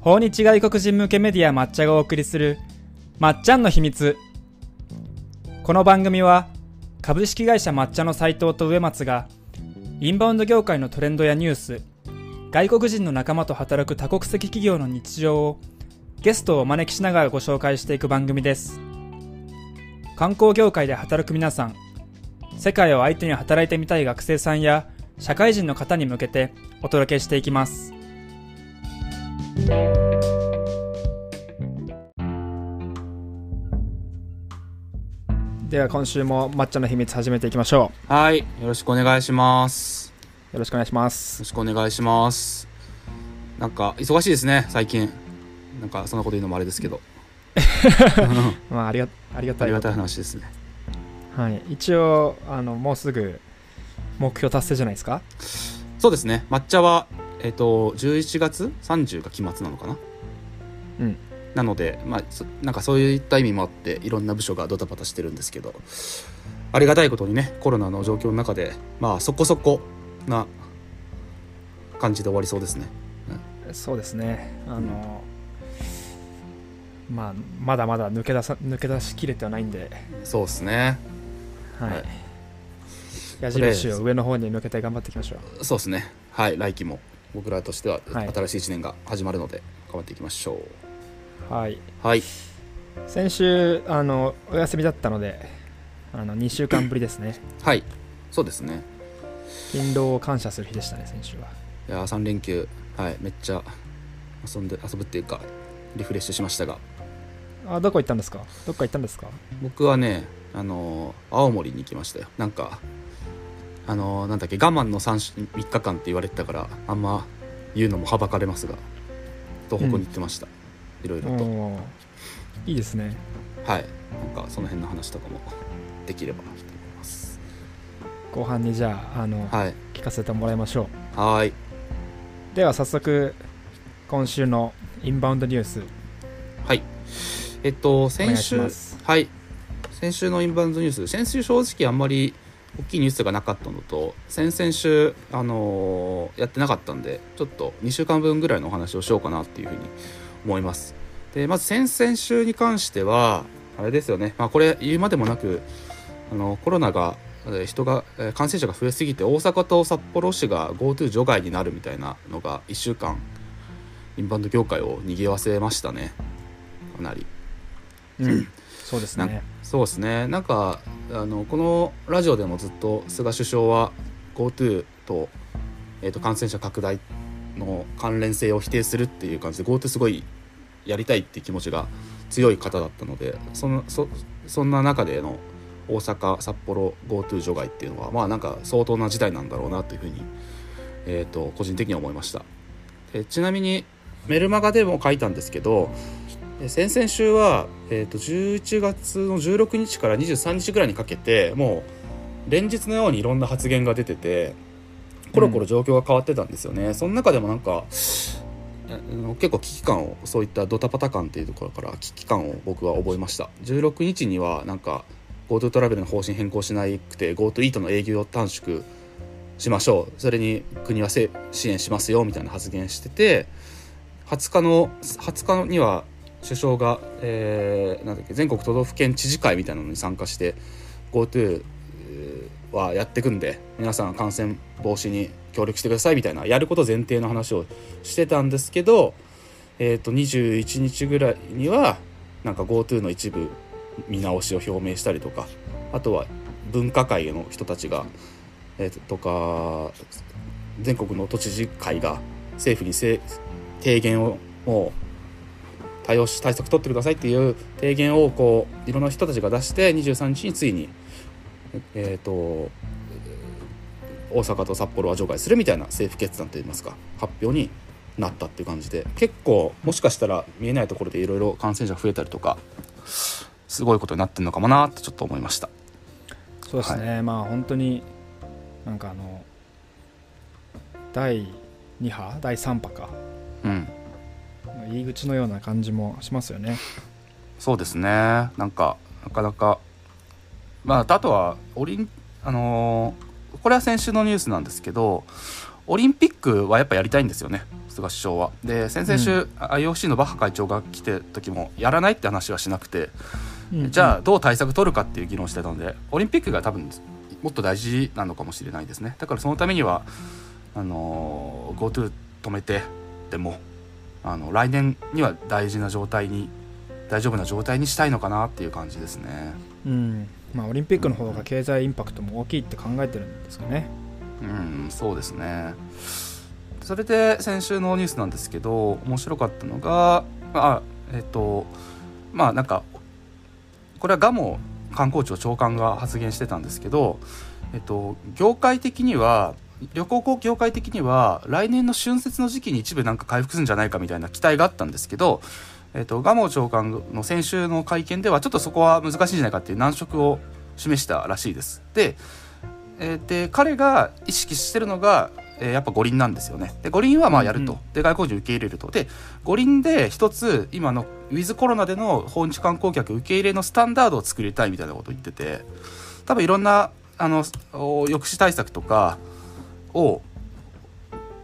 訪日外国人向けメディア抹茶がお送りするまっちゃんの秘密。この番組は株式会社抹茶の斉藤と植松がインバウンド業界のトレンドやニュース外国人の仲間と働く多国籍企業の日常をゲストをお招きしながらご紹介していく番組です。観光業界で働く皆さん世界を相手に働いてみたい学生さんや社会人の方に向けてお届けしていきます。では今週も抹茶の秘密始めていきましょはい、よろしくお願いします。うよろしくお願いしまよすろしくお願いします。なんか忙しいですね、最近。なんかそんなこと言うのもあれですけど、まあありがありがたいありがたい話ですね。はい一応あのもうすぐ目標達成じゃないですか？そうですね、抹茶はえっ、と11月？30が期末なのかな？うん。なので、まあ、そなんかそういった意味もあっていろんな部署がドタバタしてるんですけどありがたいことにねコロナの状況の中でまあそこそこな感じで終わりそうですね。そうですね。あの、まあまだまだ抜け出さ抜け出しきれてはないんで。そうですね。はい、はい。矢印を上の方に向けて頑張っていきましょう。そうですね。はい来期も僕らとしてははい。新しい1年が始まるので頑張っていきましょう。はい。はい。先週あのお休みだったのであの2週間ぶりですね。はい。そうですね。勤労を感謝する日でしたね先週は。いやー3連休はい。めっちゃ遊んで遊ぶっていうかリフレッシュしましたが。あどこ行ったんですか？どっか行ったんですか？僕はねあのー青森に行きましたよ。なんかあのーなんだっけ我慢の 3, 3日間って言われてたからあんま言うのもはばかれますが東北に行ってました、いろいろと、いいですね。はい。なんかその辺の話とかもできればと思います。後半にじゃああの、はい。聞かせてもらいましょはーい。うでは早速今週のインバウンドニュース。はい。えっと先週はい。先週のインバウンドニュース。先週正直あんまり大きいニュースがなかったのと先々週、あのーやってなかったんでちょっと2週間分ぐらいのお話をしようかなっていうふうに思います。でまず先々週に関してはあれですよね、まあ、これ言うまでもなくあのコロナが人がえ感染者が増えすぎて大阪と札幌市が GoTo 除外になるみたいなのが1週間インバウンド業界を賑わせましたね。かなり。うん。そうですね。そうですね。なんかあのこのラジオでもずっと菅首相は GoTo と,、えーと感染者拡大の関連性を否定するっていう感じで GoTo すごいやりたいっていう気持ちが強い方だったのでそのそそんな中での大阪札幌 GoTo 除外っていうのはまあなんか相当な事態なんだろうなというふうに、えー、と個人的には思いました。でちなみにメルマガでも書いたんですけど先々週は、えー、と11月の16日から23日ぐらいにかけてもう連日のようにいろんな発言が出ててコロコロ状況が変わってたんですよね、その中でもなんか結構危機感をそういったドタパタ感っていうところから危機感を僕は覚えました。16日にはなんか GoTo トラベルの方針変更しなくて GoTo イートの営業を短縮しましょう。それに国はせ支援しますよみたいな発言してて20日の20日には首相が、えーなんだっけ全国都道府県知事会みたいなのに参加して GoTo はやってくんで皆さん感染防止に協力してくださいみたいなやること前提の話をしてたんですけど、えー、と21日ぐらいにはなんか GoTo の一部見直しを表明したりとかあとは分科会の人たちが、えーとか全国の都知事会が政府にせ提言をもう対応し対策取ってくださいっていう提言をこういろんな人たちが出して23日についにえっ、と大阪と札幌は除外するみたいな政府決断といいますか発表になったっていう感じで結構もしかしたら見えないところでいろいろ感染者増えたりとかすごいことになってるのかもなってちょっと思いました。そうですね、まあ本当になんかあの第2波第3波か。うん入り口のような感じもしますよね。そうですね。なんかなかなか。まああとはオリンあのーこれは先週のニュースなんですけどオリンピックはやっぱやりたいんですよねす菅首相は。で先々週、うん、IOC のバッハ会長が来て時もやらないって話はしなくて、うん、じゃあどう対策取るかっていう議論してたのでオリンピックが多分もっと大事なのかもしれないですね。だからそのためにはあの GoTo 止めてでもあの来年には大事な状態に大丈夫な状態にしたいのかなっていう感じですね。うんまあ、オリンピックの方が経済インパクトも大きいって考えてるんですかね。うん、そうですね。それで先週のニュースなんですけど面白かったのがあえっ、とまあなんかこれはガモ観光庁長官が発言してたんですけど、えっと、業界的には旅行業界的には来年の春節の時期に一部なんか回復するんじゃないかみたいな期待があったんですけど、えっと、蒲生長官の先週の会見ではちょっとそこは難しいんじゃないかっていう難色を示したらしいです。で、えー、で彼が意識してるのが、えー、やっぱ五輪なんですよね。で五輪はまあやると、うん、で外国人受け入れるとで五輪で一つ今のウィズコロナでの訪日観光客受け入れのスタンダードを作りたいみたいなことを言ってて多分いろんなあの抑止対策とかを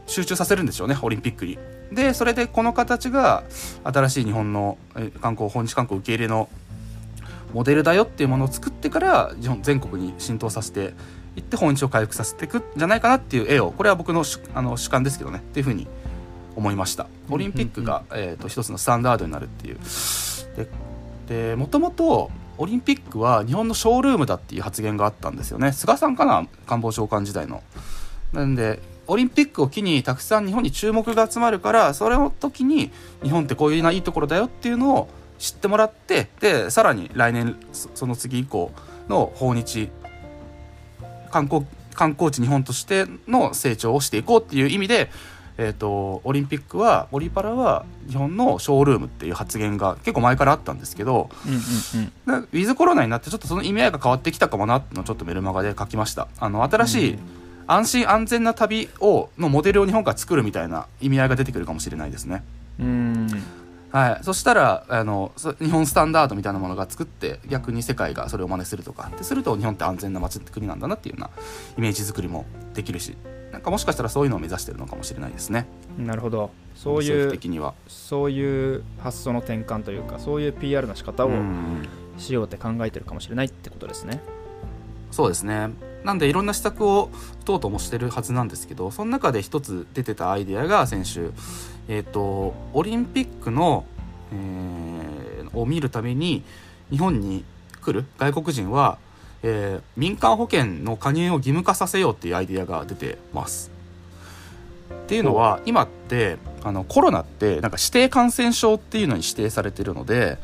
集中させるんでしょうねオリンピックに。でそれでこの形が新しい日本の観光訪日観光受け入れのモデルだよっていうものを作ってから日本全国に浸透させていって訪日を回復させていくんじゃないかなっていう絵をこれは僕のあの主観ですけどねっていうふうに思いました。オリンピックが、えーと、一つのスタンダードになるっていう。でもともとオリンピックは日本のショールームだっていう発言があったんですよね。菅さんかな官房長官時代のなんでオリンピックを機にたくさん日本に注目が集まるからそれの時に日本ってこういうないいところだよっていうのを知ってもらってでさらに来年その次以降の訪日観光観光地日本としての成長をしていこうっていう意味で、えーと、オリンピックはオリパラは日本のショールームっていう発言が結構前からあったんですけど、うんうんうん、ウィズコロナになってちょっとその意味合いが変わってきたかもなってのをちょっとメルマガで書きました。あの新しい、うん安心安全な旅をのモデルを日本から作るみたいな意味合いが出てくるかもしれないですね。うんはい、そしたらあの日本スタンダードみたいなものが作って逆に世界がそれを真似するとかってすると日本って安全な街国なんだなっていうようなイメージ作りもできるしなんかもしかしたらそういうのを目指してるのかもしれないですね。なるほどそういう的にはそういう発想の転換というかそういう PR の仕方をしようって考えてるかもしれないってことですね。そうですねなんでいろんな施策を打とうともしてるはずなんですけどその中で一つ出てたアイデアが先週、えーと、オリンピックの、えー、を見るために日本に来る外国人は、えー、民間保険の加入を義務化させようっていうアイデアが出てます。っていうのは今ってあのコロナってなんか指定感染症っていうのに指定されてるので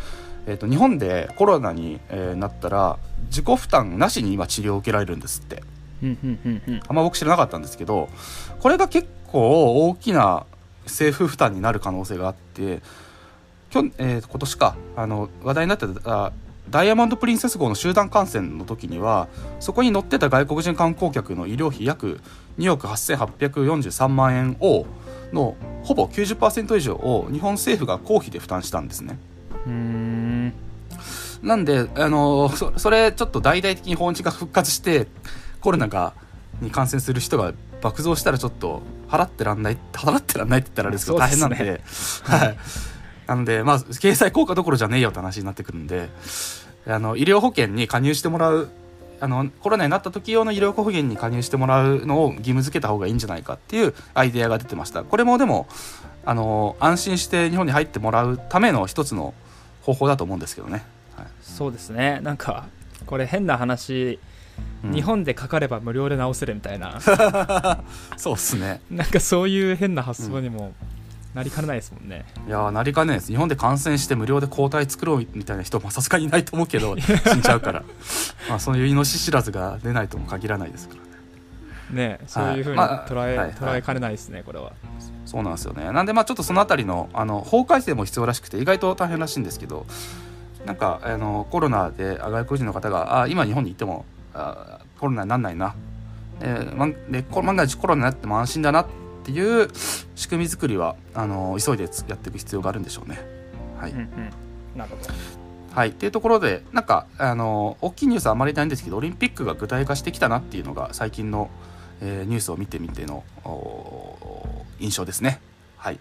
えーと、日本でコロナに、えー、なったら自己負担なしに今治療を受けられるんですって。あんま僕知らなかったんですけどこれが結構大きな政府負担になる可能性があって今,、えー、今年かあの話題になってたダイヤモンド・プリンセス号の集団感染の時にはそこに乗ってた外国人観光客の医療費約2億8843万円をのほぼ90%以上を日本政府が公費で負担したんですね。うんなんであのそそれちょっと大々的に訪日が復活してコロナがに感染する人が爆増したらちょっと払ってらんない払ってらんないって言ったらあれですけど大変なんで、ね、はい。なのでまあ経済効果どころじゃねえよって話になってくるんであの医療保険に加入してもらうあのコロナになった時用の医療保険に加入してもらうのを義務付けた方がいいんじゃないかっていうアイデアが出てました。これもでもあの安心して日本に入ってもらうための一つの方法だと思うんですけどね、はい、そうですね。なんかこれ変な話、うん、日本でかかれば無料で直せるみたいな。そうっすね。なんかそういう変な発想にも、なりかねないですもんね。いやなりかねないです。日本で感染して無料で抗体作ろうみたいな人もさすがにいないと思うけど 死んじゃうから。まあそういう命知らずが出ないとも限らないですから。ねそういうふうに捉え捉えかねないですねこれは。そうなんですよね。なんでまあちょっとその辺りのあの法改正も必要らしくて意外と大変らしいんですけどなんかあのコロナで外国人の方があ今日本に行ってもあコロナになんないな、えー、で万が一コロナになっても安心だなっていう仕組み作りはあの急いでやっていく必要があるんでしょうね。はい、うんうん、なるほど。はい、っていうところでなんかあの大きいニュースはあまりないんですけどオリンピックが具体化してきたなっていうのが最近の、えー、ニュースを見てみての印象ですね。はい。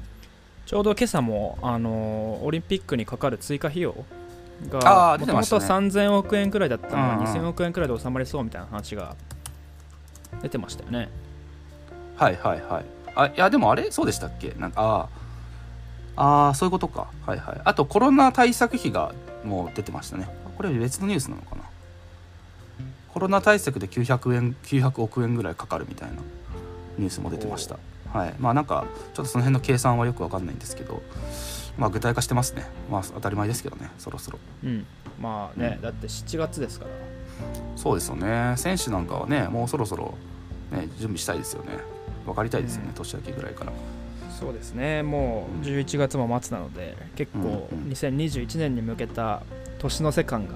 ちょうど今朝も、あのーオリンピックにかかる追加費用あがもともとー出てましたね。3000億円くらいだったのがうんうん。2000億円くらいで収まりそうみたいな話が出てましたよね。はいはいはい。あいやでもあれそうでしたっけ？なんかあーあーそういうことか。はいはい。あとコロナ対策費がもう出てましたね。これ別のニュースなのかな？コロナ対策で900円900億円ぐらいかかるみたいなニュースも出てました。はい。まあなんかちょっとその辺の計算はよくわかんないんですけどまあ具体化してますね。まあ当たり前ですけどね。そろそろ。うん、まあね、だって7月ですから。そうですよね。選手なんかはねもうそろそろね準備したいですよね。分かりたいですよね、うん。年明けぐらいから。そうですね、もう11月も末なので、結構うんうん2021年に向けた年の瀬感が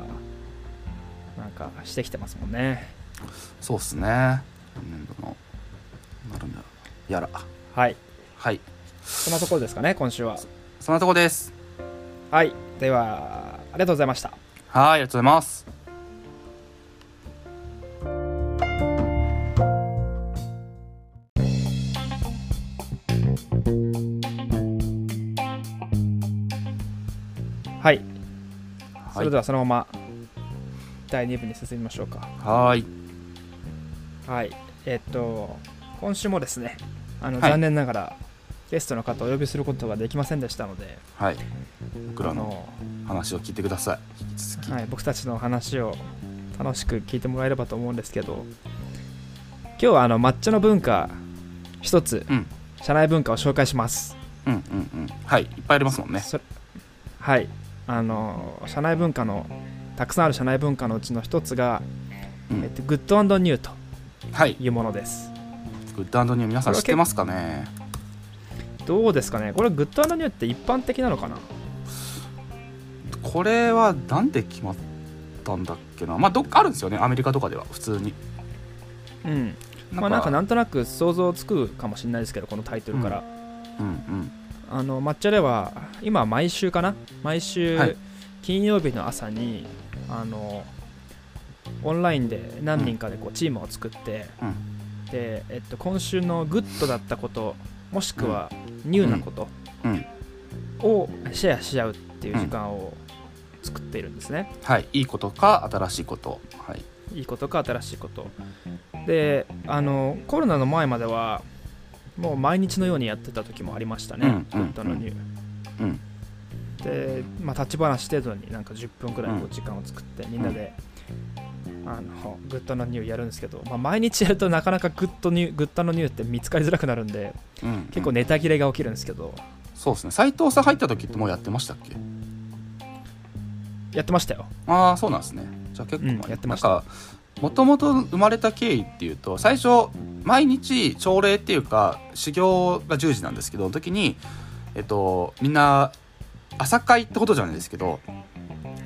なんかしてきてますもんね。そうっすね。今年度のなるんだやら。はい、はい。そんなところですかね、今週は。そんなとこです。はい、では、ありがとうございました。はいありがとうございます。はい、そはい。れではそのまま第2部に進みましょうか。はーい。はい、えっと、今週もですね、あのはい。残念ながらゲストの方をお呼びすることができませんでしたので、はい。僕らの話を聞いてください。引き続き。はい、僕たちの話を楽しく聞いてもらえればと思うんですけど今日はあの抹茶の文化一つ、うん。社内文化を紹介します、うんうんうん。はいいっぱいありますもんね。そはい。あの社内文化のたくさんある社内文化のうちの一つが、うん。えっと、グッドニューとはい。いうものです。グッドニュー皆さん知ってますかね？どうですかね。これグッドニューって一般的なのかな？これはなんで決まったんだっけな？まあどっかあるんですよね。アメリカとかでは普通に。うん。まあなんかなんとなく想像つくかもしれないですけどこのタイトルから、うん。うんあの MATCHAでは今毎週かな？毎週はい。金曜日の朝に、あのオンラインで何人かでこうチームを作って、うん。で、えっと、今週のグッドだったこともしくはニューなことうん。をシェアし合うっていう時間を作っているんですね、はい。いいことか新しいこと。はい。いいことか新しいこと。であのコロナの前まではもう毎日のようにやってた時もありましたね、うんグッドのニュー、うん。で、まあ、立ち話程度になんか10分くらいこううん時間を作ってみんなで、あのグッドのニューやるんですけど、まあ、毎日やるとなかなかグッドニューグッドのニューって見つかりづらくなるんでうん結構ネタ切れが起きるんですけど。そうですね。斉藤さん入った時ってもうやってましたっけ？やってましたよ。ああそうなんですね。じゃあ結構前、うんやってました。もともと生まれた経緯っていうと最初毎日朝礼っていうか修行が10時なんですけど時にえっとみんな朝会ってことじゃないですけど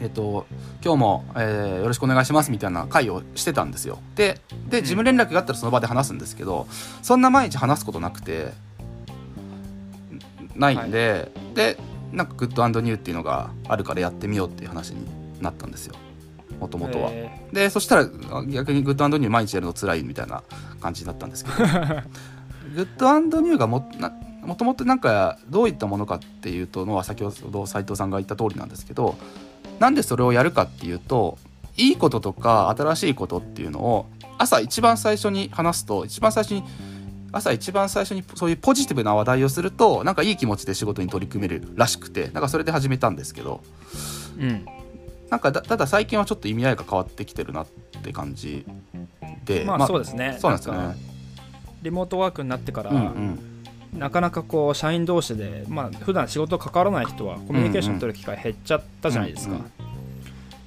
えっと今日も、えーよろしくお願いしますみたいな会をしてたんですよ。でで事務連絡があったらその場で話すんですけどそんな毎日話すことなくてないんで、でなんかグッドニューっていうのがあるからやってみようっていう話になったんですよ。もともとは。えでそしたらあ逆にグッドニュー毎日やるの辛いみたいな感じだったんですけど。グッドニューがもなもともとなんかどういったものかっていうとのは先ほど斉藤さんが言った通りなんですけどなんでそれをやるかっていうといいこととか新しいことっていうのを朝一番最初に話すと一番最初に朝一番最初にそういうポジティブな話題をするとなんかいい気持ちで仕事に取り組めるらしくてなんかそれで始めたんですけどーうん。なんかだただ最近はちょっと意味合いが変わってきてるなって感じでまあそうですね。そうなんですよね。リモートワークになってから、うんうんなかなかこう社員同士で、まあ普段仕事関わらない人はコミュニケーション取る機会減っちゃったじゃないですか。うんうん。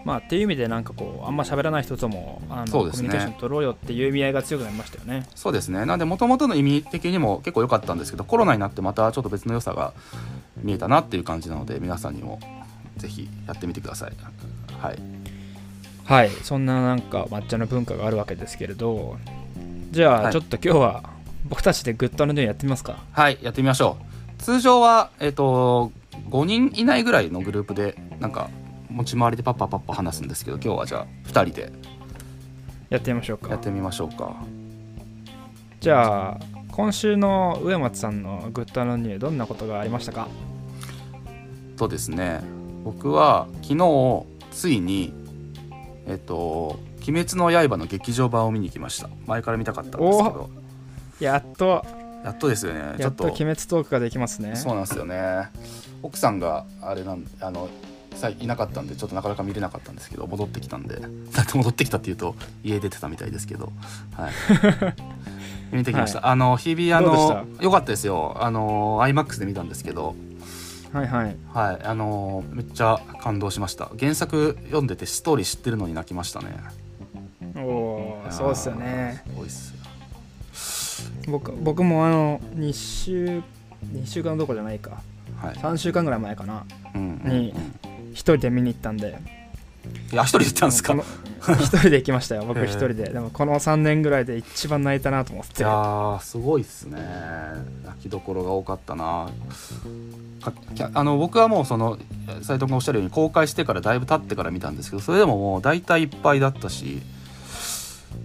まあっていう意味でなんかこうあんま喋らない人ともあの、ね。コミュニケーション取ろうよっていう意味合いが強くなりましたよね。そうですね。なんでもともとの意味的にも結構良かったんですけどコロナになってまたちょっと別の良さが見えたなっていう感じなので皆さんにもぜひやってみてください。はい。はい、そんななんか MATCHAの文化があるわけですけれど、じゃはい。あちょっと今日は僕たちでグッドニューやってみますか。はいやってみましょう。通常はえっ、と5人以内ぐらいのグループでなんか持ち回りでパッパパッパ話すんですけど今日はじゃあ2人で。やってみましょうか。やっ。てみましょうか。じゃあ今週の植松さんのグッドアノニューどんなことがありましたか？とですね僕は昨日ついにえっと「鬼滅の刃」の劇場版を見に行きました。前から見たかったんですけどやっと。やっとですよね。ちやっと。ょっと鬼滅トークができますね。そうなんですよね。奥さんがあれなんあのさいなかったんでちょっとなかなか見れなかったんですけど戻ってきたんで。だって戻ってきたっていうと家出てたみたいですけど。はい。見てきました、あの日々あのよかったですよ。あの iMAX で見たんですけど。はいはい。はい。あのめっちゃ感動しました。原作読んでてストーリー知ってるのに泣きましたね。おおそうですよね。すごいっすよ僕僕もあの2週2週間どころじゃないか。はい、3週間ぐらい前かな。うんうんに一人で見に行ったんで。いや一人で行ったんですか？この 一人で行きましたよ。僕へえ一人で。でもこの3年ぐらいで一番泣いたなと思っいて。やーすごいっすね。泣きどころが多かったな。あの僕はもうその斉藤君がおっしゃるように公開してからだいぶ経ってから見たんですけどそれでももう大体いっぱいだったし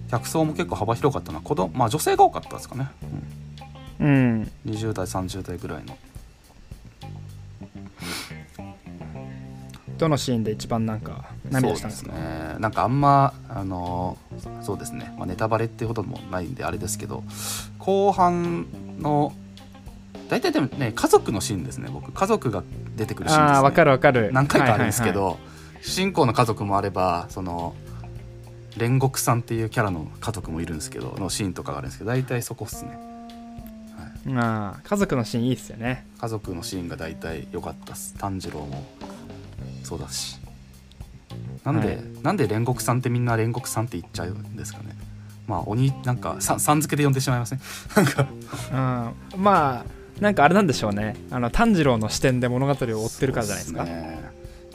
客層も結構幅広かったな。子供まあ女性が多かったですかね、うん。うん、20代30代ぐらいの。どのシーンで一番なんか涙したんですか？そうですね。なんかあんまあのそうですね、まあ、ネタバレっていうほどもないんであれですけど後半の大体でもね家族のシーンですね僕。家族が出てくるシーンです、ね、ああわかるわかる。何回かあるんですけど、はいはい主人公の家族もあればその煉獄さんっていうキャラの家族もいるんですけどのシーンとかがあるんですけど大体そこっすね。はい。ああ家族のシーンいいっすよね。家族のシーンが大体良かったっす。炭治郎も。そうだし。なんで、はい。なんで煉獄さんってみんな煉獄さんって言っちゃうんですかね。まあ鬼なんかささん付けで呼んでしまいません？なんか。うん。まあなんかあれなんでしょうね。あの炭治郎の視点で物語を追ってるからじゃないですか。ね。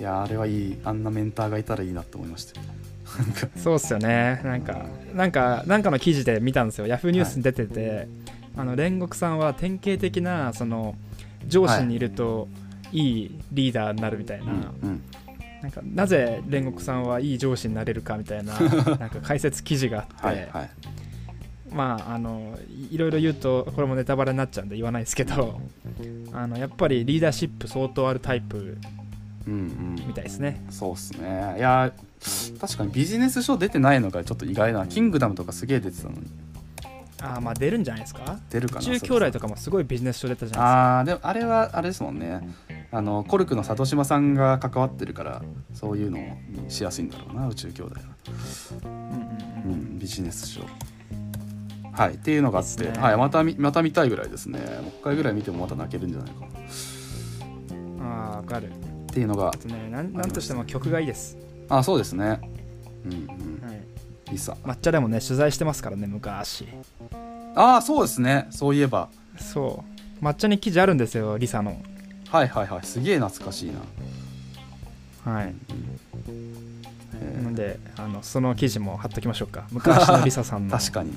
いやあれはいいあんなメンターがいたらいいなって思いましたそうっすよね。なんかなんかなんかの記事で見たんですよ。ヤフーニュースに出てて、あの煉獄さんは典型的なその上司にいるといいリーダーになるみたいな、うんうん。なんかなぜ煉獄さんはいい上司になれるかみたいな なんか解説記事があって、はいはい。まああのいいろいろ言うとこれもネタバレになっちゃうんで言わないですけどあのやっぱりリーダーシップ相当あるタイプうんうん。みたいですね。そうっすね。いや確かにビジネス書出てないのがちょっと意外な。キングダムとかすげえ出てたのに。ああまあ出るんじゃないですか？出るかな宇宙兄弟とかもすごいビジネス書出たじゃないああでもあれはあれですもんね。あのコルクの里島さんが関わってるからそういうのにしやすいんだろうな宇宙兄弟は、ですか、うんうん。ううんん、ビジネス書。はいっていうのがあって。ね。はい、また見また見たいぐらいですね。もう一回ぐらい見てもまた泣けるんじゃないか。なああわかる。っていうのが。ねなんなんとしても曲がいいです、あそうですね。うんうん。はい、リサ。抹茶でもね取材してますからね昔。ああそうですね。そういえば。そう。抹茶に記事あるんですよリサの。はいはいはい。すげえ懐かしいな。はい。えーなんであのその記事も貼っときましょうか。昔のリサさんの。確かに。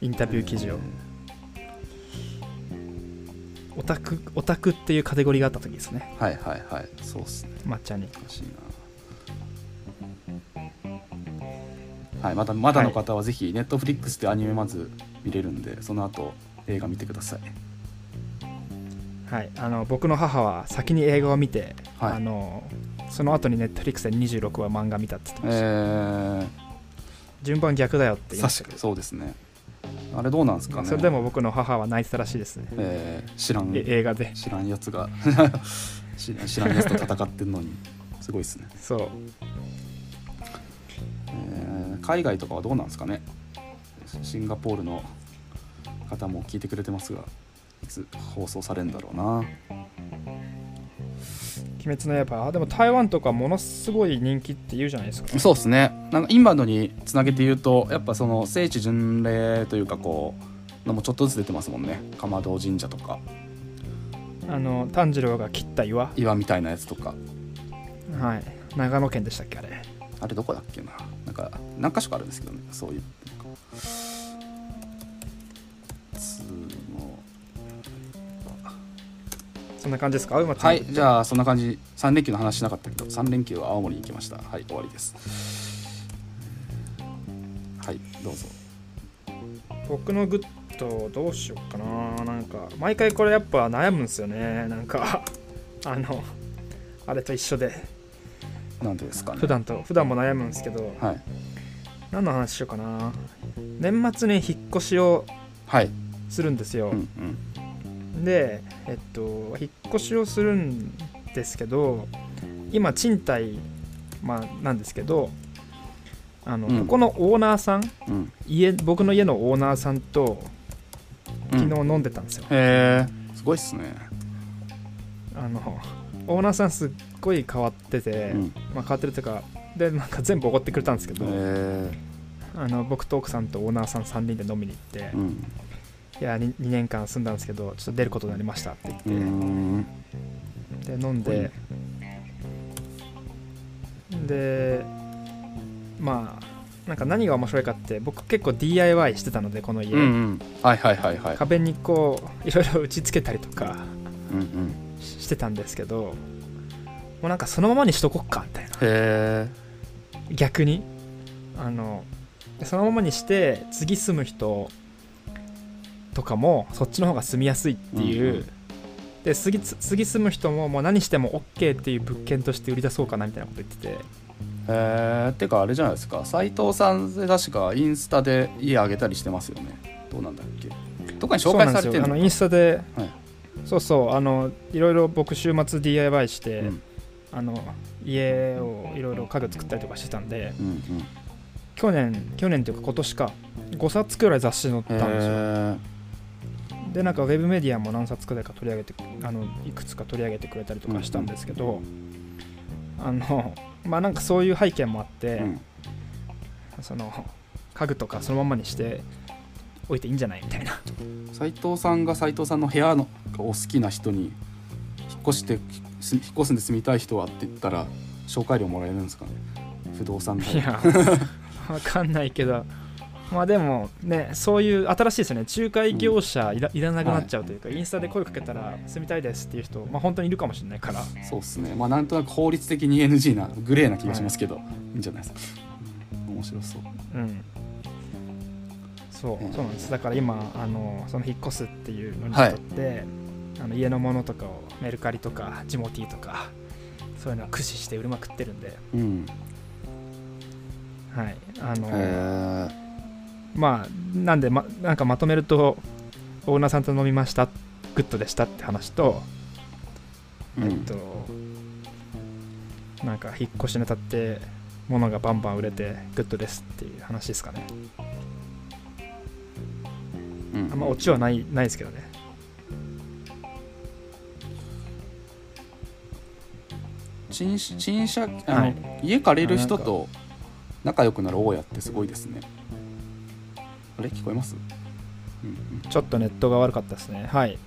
インタビュー記事を。オタクオタクっていうカテゴリーがあった時ですね。はいはいはい。そうっすね。抹茶に。懐かしいなはいまだまだの方はぜひネットフリックスでアニメまず見れるんでその後映画見てください。はいあの僕の母は先に映画を見て、はい。あのその後にネットフリックスで26話漫画見たって言ってました、え順番逆だよってー、言いましたそうですね。あれどうなんですかね。どそれでも僕の母は泣いてたらしいですね、えー知らん。え映画で。知らんやつが。知らんやつと戦ってんのに。すごいですね、そう。えー海外とかはどうなんですかね？シンガポールの方も聞いてくれてますがいつ放送されるんだろうな「鬼滅の刃」あでも台湾とかものすごい人気って言うじゃないですか。そうですね。なんかインバウンドにつなげて言うとやっぱその聖地巡礼というかこうのもちょっとずつ出てますもんね。釜堂神社とか。あの炭治郎が切った岩。岩みたいなやつとか。はい。長野県でしたっけあれ。あれどこだっけなか何か所かあるんですけどねそういうそんな感じですか？はいじゃあそんな感じ。3連休の話しなかったけど3連休は青森に行きました。はい終わりです。はいどうぞ。僕のグッとどうしようかな。なんか毎回これやっぱ悩むんですよね。なんかあのあれと一緒でなんでですかね。普段と普段も悩むんですけどはい。何の話しようかな。年末に引っ越しをはい。するんですよ、うんうん。でえっと引っ越しをするんですけど今賃貸、まあ、なんですけどあの、うん。ここのオーナーさんうん。家僕の家のオーナーさんとうん。昨日飲んでたんですよ、へえすごいっすね。あのオーナーさんすっごい変わってて、うん。まあ、変わってるというかでなんか全部おごってくれたんですけど、あの僕と奥さんとオーナーさん3人で飲みに行って、うん。いや 2, 年間住んだんですけどちょっと出ることになりましたって言って、で飲んででまあなんか何が面白いかって僕結構 DIY してたのでこの家、うんうん。はいはいはいはい。壁にこういろいろ打ち付けたりとかうんうんししてたんですけどもうなんかそのままにしとこっかみたいな。へえ逆に。あのそのままにして次住む人とかもそっちの方が住みやすいっていう、うんうん。で次つ次住む人ももう何しても OK っていう物件として売り出そうかなみたいなこと言ってて。へえてかあれじゃないですか。斉藤さんで確かインスタで家あげたりしてますよね。どうなんだっけ。どっかに紹介されてるのあのインスタで、はいそうそうあのいろいろ僕週末 DIY して、うん。あの家をいろいろ家具作ったりとかしてたんでうんうん。去年去年というか今年か5冊くらい雑誌載ったんですよ。へでなんかウェブメディアも何冊くらいか取り上げてあのいくつか取り上げてくれたりとかしたんですけど、あのまあなんかそういう背景もあって、えうん。その家具とかそのままにしておいていいんじゃないみたいな。斉藤さんが斉藤さんの部屋のがお好きな人に引っ越してす引っ越すんで住みたい人はって言ったら紹介料もらえるんですかね？不動産でいやわかんないけどまあでもねそういう新しいですよね。仲介業者いら,、いらなくなっちゃうというか、インスタで声かけたら住みたいですっていう人、まあ、本当にいるかもしれないから。そうっすね。まあなんとなく法律的に NG なグレーな気がしますけど、い、いんじゃないですか。うん面白そう。うんそううん。そうなんです。だから今あのその引っ越すっていうのにとって、あの家のものとかをメルカリとかジモティーとかそういうのを駆使して売りまくってるんで、うん。はい。あのまあなんでまなんかまとめるとオーナーさんと飲みましたグッドでしたって話と、うん。えっとなんか引っ越しにあたって物がバンバン売れてグッドですっていう話ですかねうん。あんまオチはないないですけどね。賃賃借あの、はい。家借りる人と仲良くなる大家ってすごいですね。あれ？聞こえます、うんうん、ちょっとネットが悪かったですね。はい。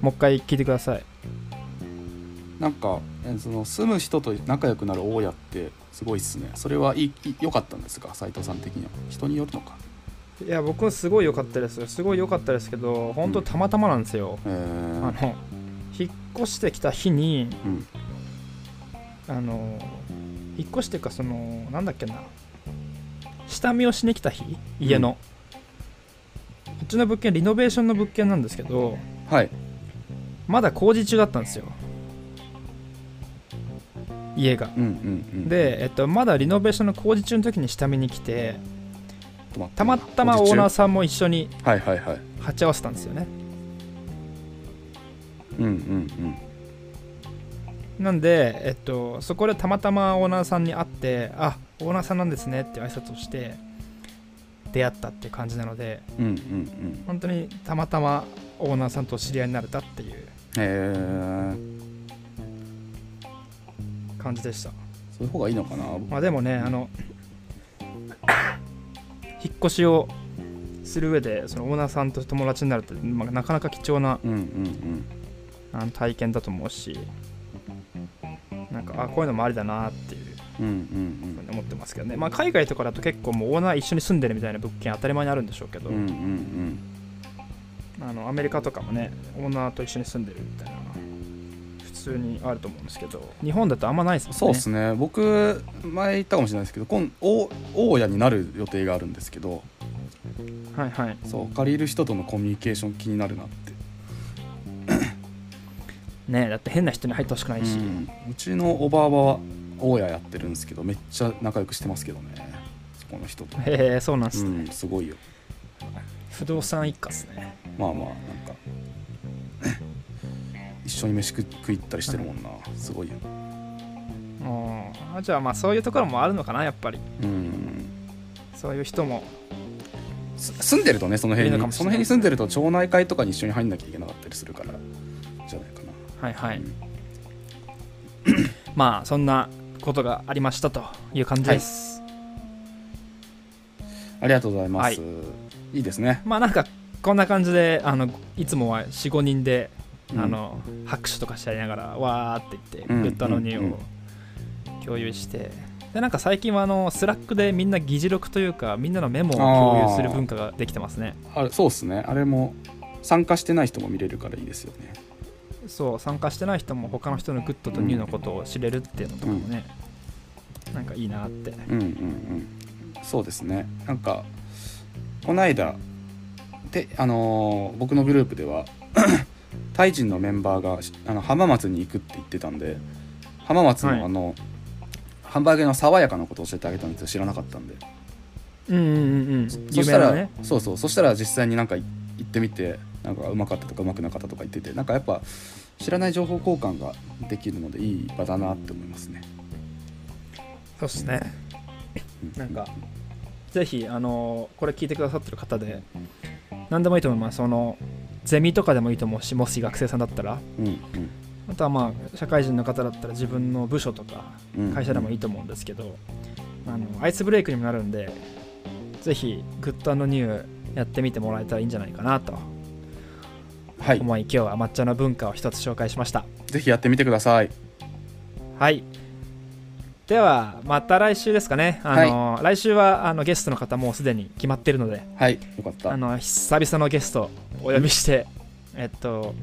もう一回聞いてください。なんかえその住む人と仲良くなる大家ってすごいっすね。それはいいい良かったんですか？斉藤さん的には。人によるのか？いや僕はすごい良かったですよ。すごい良かったですけど本当たまたまなんですよ、へえあの引っ越してきた日にうん。あの引っ越してかそのなんだっけな。下見をしに来た日？家の、こっちの物件リノベーションの物件なんですけどはい。まだ工事中だったんですよ。家が。うんうんうん。で、えっと、まだリノベーションの工事中の時に下見に来てたたまたまオーナーさんも一緒にはいはいはい。鉢合わせたんですよね。うんうんなんで、えっと、そこでたまたまオーナーさんに会ってあオーナーさんなんですねって挨拶をして出会ったって感じなのでうんうんうん。うん本当にたまたまオーナーさんと知り合いになれたっていうへえ感じでした。そういう方がいいのかな。まあでもねあの引っ越しをする上でそのオーナーさんと友達になるって、まあ、なかなか貴重なうんうんうん。あの体験だと思うしなんかあこういうのもありだなっていうふうに思ってますけどね、まあ、海外とかだと結構もうオーナー一緒に住んでるみたいな物件当たり前にあるんでしょうけど、あのアメリカとかもねオーナーと一緒に住んでるみたいな普通にあると思うんですけど日本だとあんまないですもんね。そうですね。僕前言ったかもしれないですけど今大大家になる予定があるんですけど、はいはい。そう借りる人とのコミュニケーション気になるなって。ねだって変な人に入ってほしくないし、うん。うちのおばあばは大家やってるんですけどめっちゃ仲良くしてますけどね。そこの人と。へえそうなんすうね、んすごいよ。不動産一家っすね。まあまあなんか一緒に飯食食い行ったりしてるもんな。すごいよ。うん。あじゃあまあそういうところもあるのかなやっぱり。うん。そういう人も。す住んでるとねその辺に。その辺に住んでると町内会とかに一緒に入んなきゃいけなかったりするからじゃないかな。はいはい、うん。まあそんなことがありましたという感じです、ありがとうございます、はい。い、いですね。まあなんかこんな感じであのいつもは45人で、うんあの拍手とかしちゃいながらわーって言って、うん。グッドのニュうんーを共有して。でなんか最近はあのスラックでみんな議事録というかみんなのメモを共有する文化ができてますね。あれそうっすね。あれも参加してない人も見れるからいいですよね。そう参加してない人も他の人のグッドとニューのことを知れるっていうのとかもね、なんかいいなって。うんうんうん。そうですね。なんかこの間であのー僕のグループではタイ人のメンバーがあの浜松に行くって言ってたんで浜松はい。のあの、ハンバーグのさわやかなことを教えてあげたんですよ。知らなかったんで。うんうんうんうん。そしたら、そうそう。そしたら実際になんか行ってみてなんかうまかったとかうまくなかったとか言っててなんかやっぱ知らない情報交換ができるのでいい場だなって思いますね。そうっすね。なんかぜひあのこれ聞いてくださってる方で何でもいいと思います。そのゼミとかでもいいと思うしもし学生さんだったら。うんあとはまあ社会人の方だったら自分の部署とかうん。うん会社でもいいと思うんですけど、あのアイスブレイクにもなるんでぜひグッドニューやってみてもらえたらいいんじゃないかなと。はい。思い今日は抹茶の文化を一つ紹介しました。ぜひやってみてください。はい。ではまた来週ですかね。あの、来週はあのゲストの方もうすでに決まってるので。はいよかった。あの久々のゲストお呼びしてえっと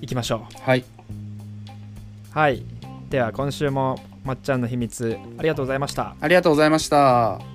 行きましょはい、うはい。では今週もまっちゃんの秘密ありがとうございました。ありがとうございました。